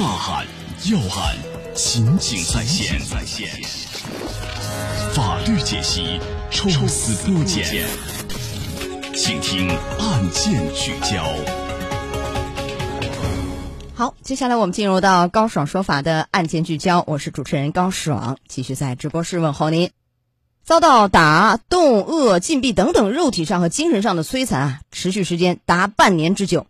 大案要案，情景再现，法律解析，抽丝剥茧，请听案件聚焦。好，接下来我们进入到高爽说法的案件聚焦，我是主持人高爽，继续在直播室问候您。遭到打、冻、饿、禁闭等等肉体上和精神上的摧残啊，持续时间达半年之久。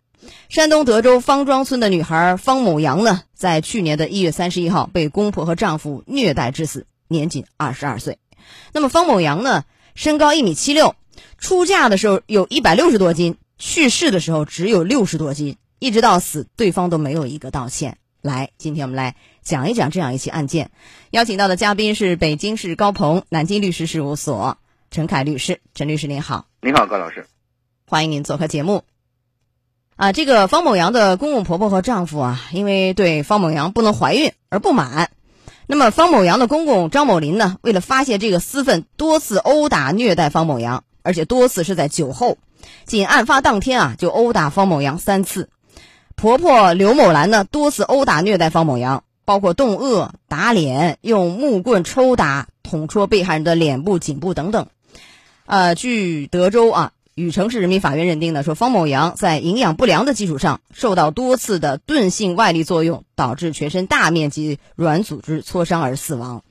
山东德州方庄村的女孩方某阳呢，在去年的一月三十一号被公婆和丈夫虐待致死，年仅二十二岁。那么方某阳呢，身高一米七六，出嫁的时候有一百六十多斤，去世的时候只有六十多斤，一直到死，对方都没有一个道歉。来，今天我们来讲一讲这样一起案件。邀请到的嘉宾是北京市高鹏南京律师事务所陈凯律师。陈律师您好，您好，高老师，欢迎您做客节目。啊，这个方某阳的公公婆婆和丈夫啊，因为对方某阳不能怀孕而不满，那么方某阳的公公张某林呢，为了发泄这个私愤，多次殴打虐待方某阳，而且多次是在酒后。仅案发当天啊，就殴打方某阳三次。婆婆刘某兰呢，多次殴打虐待方某阳，包括冻饿、打脸、用木棍抽打、捅戳被害人的脸部、颈部等等。呃，据德州啊禹城市人民法院认定呢，说方某阳在营养不良的基础上，受到多次的钝性外力作用，导致全身大面积软组织挫伤而死亡。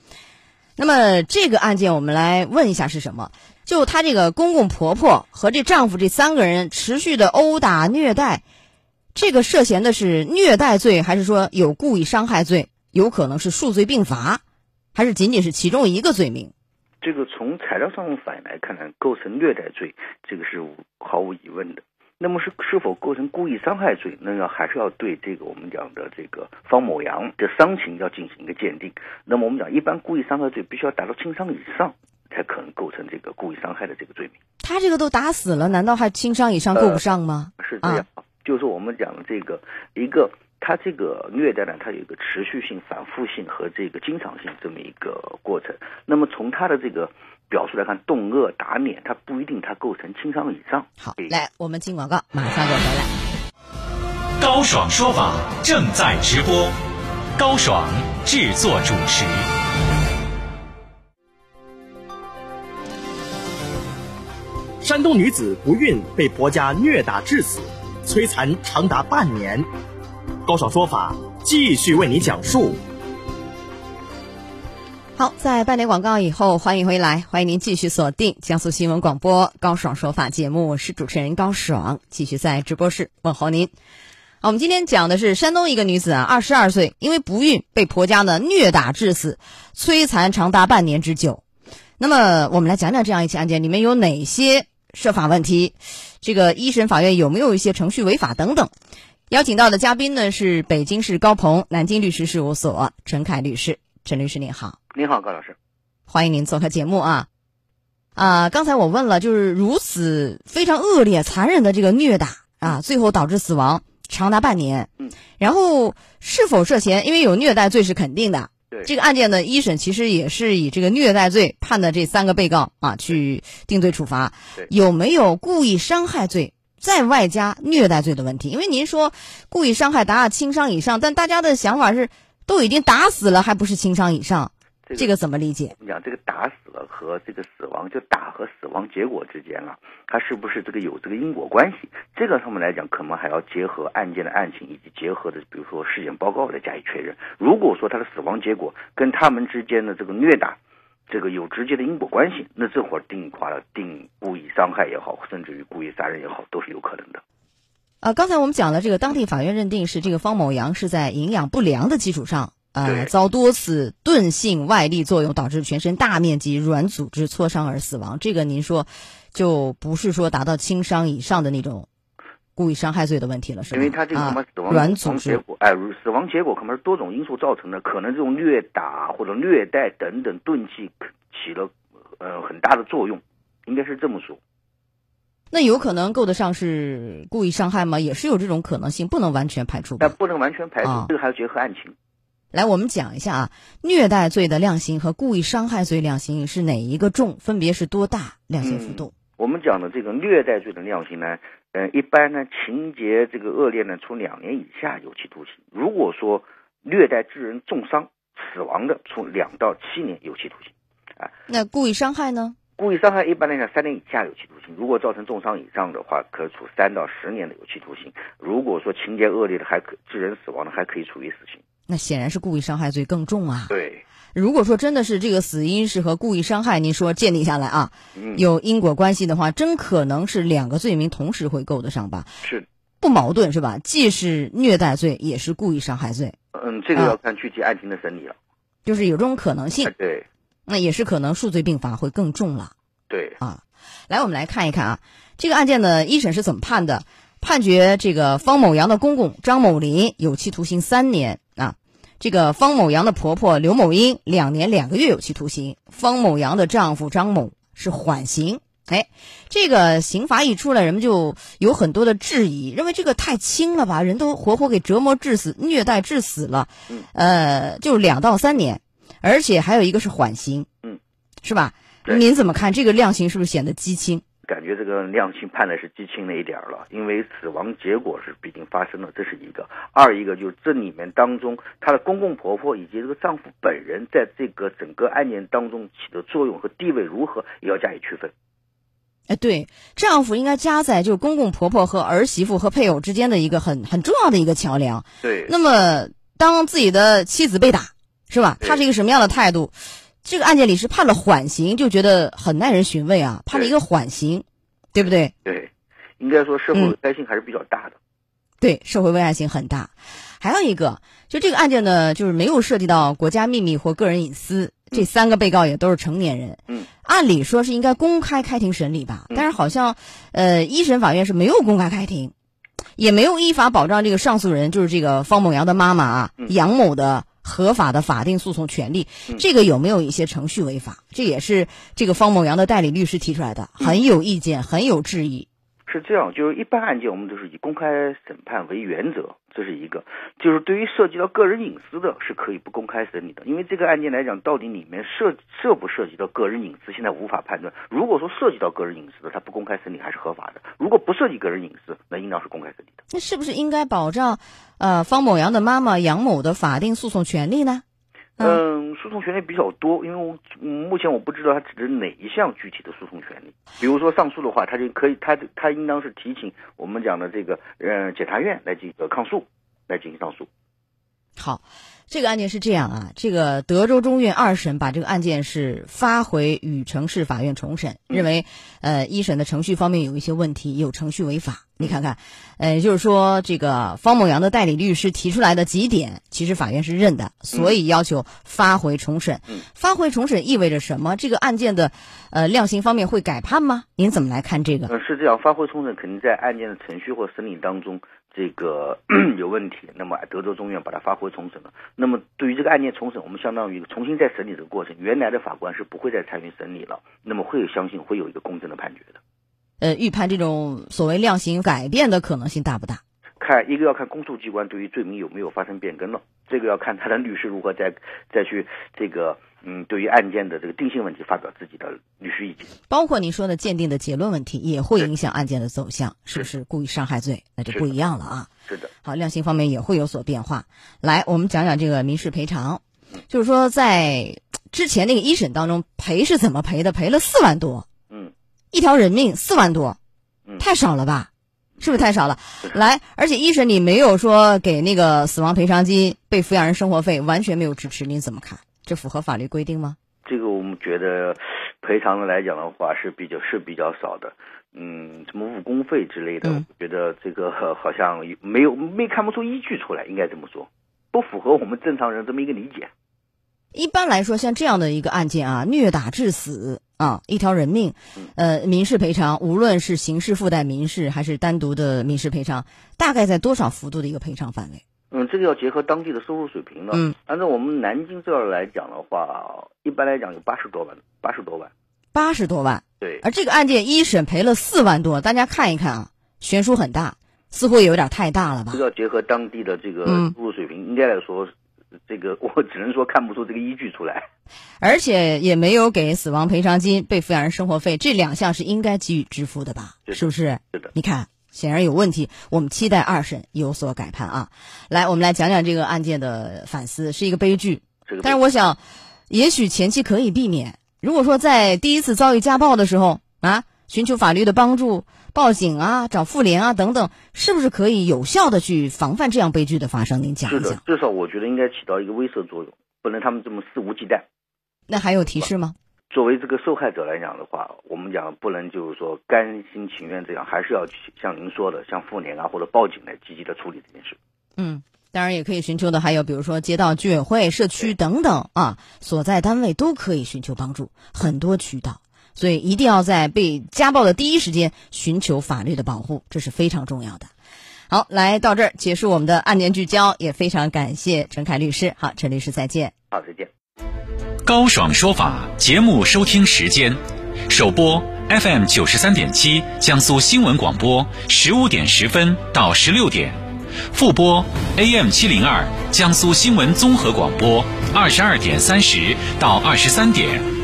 那么这个案件，我们来问一下是什么？就她这个公公婆婆和这丈夫这三个人持续的殴打虐待。这个涉嫌的是虐待罪，还是说有故意伤害罪？有可能是数罪并罚，还是仅仅是其中一个罪名？这个从材料上反映来看呢，构成虐待罪，这个是毫无疑问的。那么是是否构成故意伤害罪？那要还是要对这个我们讲的这个方某阳的伤情要进行一个鉴定。那么我们讲，一般故意伤害罪必须要达到轻伤以上，才可能构成这个故意伤害的这个罪名。他这个都打死了，难道还轻伤以上够不上吗？是这样。就是我们讲的这个一个，他这个虐待呢，它有一个持续性、反复性和这个经常性这么一个过程。那么从他的这个表述来看，动恶、打脸，它不一定它构成轻伤以上。好，来，我们进广告，马上就回来。高爽说法正在直播，高爽制作主持。山东女子不孕被婆家虐打致死。摧残长达半年，高爽说法继续为你讲述。好，在半点广告以后，欢迎回来，欢迎您继续锁定江苏新闻广播高爽说法节目，我是主持人高爽，继续在直播室问候您。好，我们今天讲的是山东一个女子啊，二十二岁，因为不孕被婆家呢虐打致死，摧残长达半年之久。那么，我们来讲讲这样一起案件里面有哪些？涉法问题，这个一审法院有没有一些程序违法等等？邀请到的嘉宾呢是北京市高鹏南京律师事务所陈凯律师，陈律师您好，您好高老师，欢迎您做客节目啊！啊，刚才我问了，就是如此非常恶劣、残忍的这个虐打啊，最后导致死亡长达半年，嗯，然后是否涉嫌？因为有虐待罪是肯定的。对。这个案件的一审其实也是以这个虐待罪判的这三个被告啊去定罪处罚，有没有故意伤害罪再外加虐待罪的问题？因为您说故意伤害达到轻伤以上，但大家的想法是都已经打死了，还不是轻伤以上？这个怎么理解？你讲这个打死了和这个死亡，就打和死亡结果之间啊，它是不是这个有这个因果关系？这个上面来讲，可能还要结合案件的案情以及结合的，比如说尸检报告来加以确认。如果说他的死亡结果跟他们之间的这个虐打，这个有直接的因果关系，那这会儿定话了，定故意伤害也好，甚至于故意杀人也好，都是有可能的。呃，刚才我们讲了这个当地法院认定是这个方某阳是在营养不良的基础上。呃，遭多次钝性外力作用，导致全身大面积软组织挫伤而死亡。这个您说，就不是说达到轻伤以上的那种故意伤害罪的问题了，是吧？因为他这个什么死亡结果，哎，死亡结果可能是多种因素造成的，可能这种虐打或者虐待等等钝器起了呃很大的作用，应该是这么说。那有可能够得上是故意伤害吗？也是有这种可能性，不能完全排除。但不能完全排除，这个还要结合案情。来，我们讲一下啊，虐待罪的量刑和故意伤害罪量刑是哪一个重？分别是多大量刑幅度？我们讲的这个虐待罪的量刑呢，嗯，一般呢情节这个恶劣呢，处两年以下有期徒刑。如果说虐待致人重伤、死亡的，处两到七年有期徒刑。啊那故意伤害呢？故意伤害一般来讲三年以下有期徒刑，如果造成重伤以上的话，可处三到十年的有期徒刑。如果说情节恶劣的，还可致人死亡的，还可以处以死刑。那显然是故意伤害罪更重啊。对，如果说真的是这个死因是和故意伤害，您说鉴定下来啊，嗯，有因果关系的话，真可能是两个罪名同时会够得上吧？是，不矛盾是吧？既是虐待罪，也是故意伤害罪，嗯，这个啊要看具体案情的审理了。就是有这种可能性哎。对，那也是可能数罪并罚会更重了对，啊。来，我们来看一看啊，这个案件的一审是怎么判的？判决这个方某阳的公公张某林有期徒刑三年啊，这个方某阳的婆婆刘某英两年两个月有期徒刑，方某阳的丈夫张某是缓刑。哎，这个刑罚一出来，人们就有很多的质疑，认为这个太轻了吧，人都活活给折磨致死、虐待致死了，嗯呃，就两到三年，而且还有一个是缓刑，嗯，是吧？您怎么看这个量刑是不是显得激轻？感觉这个量刑判的是激轻了一点儿了，因为死亡结果是毕竟发生了，这是一个；二一个就是这里面当中，她的公公婆婆以及这个丈夫本人在这个整个案件当中起的作用和地位如何，也要加以区分。哎，对，丈夫应该加在就是公公婆婆和儿媳妇和配偶之间的一个很很重要的一个桥梁。对，那么，当自己的妻子被打，是吧？对他是一个什么样的态度？这个案件里是判了缓刑，就觉得很耐人寻味啊，判了一个缓刑，对不对？对，应该说社会嗯危害性还是比较大的。对，社会危害性很大。还有一个，就这个案件呢，就是没有涉及到国家秘密或个人隐私，这三个被告也都是成年人。嗯，按理说是应该公开开庭审理吧，嗯但是好像，呃，一审法院是没有公开开庭，也没有依法保障这个上诉人，就是这个方某阳的妈妈啊，嗯杨某的合法的法定诉讼权利。嗯这个有没有一些程序违法？这也是这个方某阳的代理律师提出来的，很有意见，很有质疑。是这样，就是一般案件我们都是以公开审判为原则，这是一个。就是对于涉及到个人隐私的，是可以不公开审理的，因为这个案件来讲，到底里面涉涉不涉及到个人隐私，现在无法判断。如果说涉及到个人隐私的，他不公开审理还是合法的；如果不涉及个人隐私，那应当是公开审理的。那是不是应该保障，呃，方某阳的妈妈杨某的法定诉讼权利呢？嗯，诉讼权利比较多，因为我、嗯、目前我不知道他指的哪一项具体的诉讼权利。比如说上诉的话，他就可以，他他应当是提请我们讲的这个呃检察院来进行抗诉，来进行上诉。好，这个案件是这样啊，这个德州中院二审把这个案件是发回禹城市法院重审，认为呃一审的程序方面有一些问题，有程序违法。你看看，呃，就是说这个方某阳的代理律师提出来的几点，其实法院是认的，所以要求发回重审。嗯发回重审意味着什么？这个案件的呃量刑方面会改判吗？您怎么来看这个？呃，是这样，发回重审肯定在案件的程序或审理当中这个 有问题，那么德州中院把它发回重审了。那么对于这个案件重审，我们相当于重新再审理这个过程，原来的法官是不会再参与审理了，那么会有相信会有一个公正的判决的。呃，预判这种所谓量刑改变的可能性大不大？看一个要看公诉机关对于罪名有没有发生变更了，这个要看他的律师如何再再去这个嗯对于案件的这个定性问题发表自己的律师意见。包括您说的鉴定的结论问题，也会影响案件的走向，是不是故意伤害罪？那就不一样了啊。是的，好，量刑方面也会有所变化。来，我们讲讲这个民事赔偿，就是说在之前那个一审当中赔是怎么赔的？赔了四万多，嗯，一条人命四万多，嗯太少了吧？是不是太少了？来，而且一审你没有说给那个死亡赔偿金、被抚养人生活费，完全没有支持，您怎么看？这符合法律规定吗？这个我们觉得赔偿的来讲的话是比较是比较少的。嗯，什么误工费之类的，嗯我觉得这个呃好像没有没看不出依据出来，应该这么说，不符合我们正常人这么一个理解。一般来说，像这样的一个案件啊，虐打致死啊，一条人命，呃，民事赔偿，无论是刑事附带民事还是单独的民事赔偿，大概在多少幅度的一个赔偿范围？嗯，这个要结合当地的收入水平了。嗯，按照我们南京这儿来讲的话，一般来讲有八十多万，八十多万。八十多万。对，而这个案件一审赔了四万多，大家看一看啊，悬殊很大，似乎也有点太大了吧这？个要结合当地的这个嗯收入水平，应该来说，这个我只能说看不出这个依据出来。而且也没有给死亡赔偿金、被抚养人生活费这两项是应该给予支付的吧？是不是？是的，你看显然有问题，我们期待二审有所改判啊！来，我们来讲讲这个案件的反思，是一个悲剧。但是我想，也许前期可以避免。如果说在第一次遭遇家暴的时候啊，寻求法律的帮助，报警啊，找妇联啊等等，是不是可以有效的去防范这样悲剧的发生？您讲一讲。至少我觉得应该起到一个威慑作用，不能他们这么肆无忌惮。那还有提示吗？作为这个受害者来讲的话，我们讲不能就是说甘心情愿这样，还是要像您说的，像妇联啊或者报警来积极的处理这件事。嗯，当然也可以寻求的还有比如说街道居委会、社区等等啊，所在单位都可以寻求帮助，很多渠道。所以一定要在被家暴的第一时间寻求法律的保护，这是非常重要的。好，来到这儿结束我们的案件聚焦，也非常感谢陈凯律师。好，陈律师再见。好，再见。高爽说法节目收听时间：首播 FM 九十三点七，江苏新闻广播十五点十分到十六点；复播 AM 七零二，江苏新闻综合广播二十二点三十到二十三点。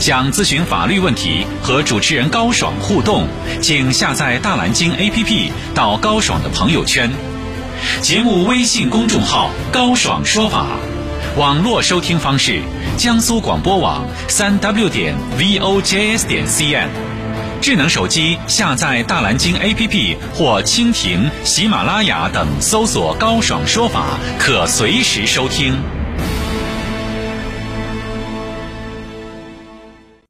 想咨询法律问题和主持人高爽互动，请下载大蓝鲸 APP 到高爽的朋友圈。节目微信公众号“高爽说法”。网络收听方式：江苏广播网三 w 点 vojs 点 cn。智能手机下载大蓝鲸 APP 或蜻蜓、喜马拉雅等，搜索“高爽说法”，可随时收听。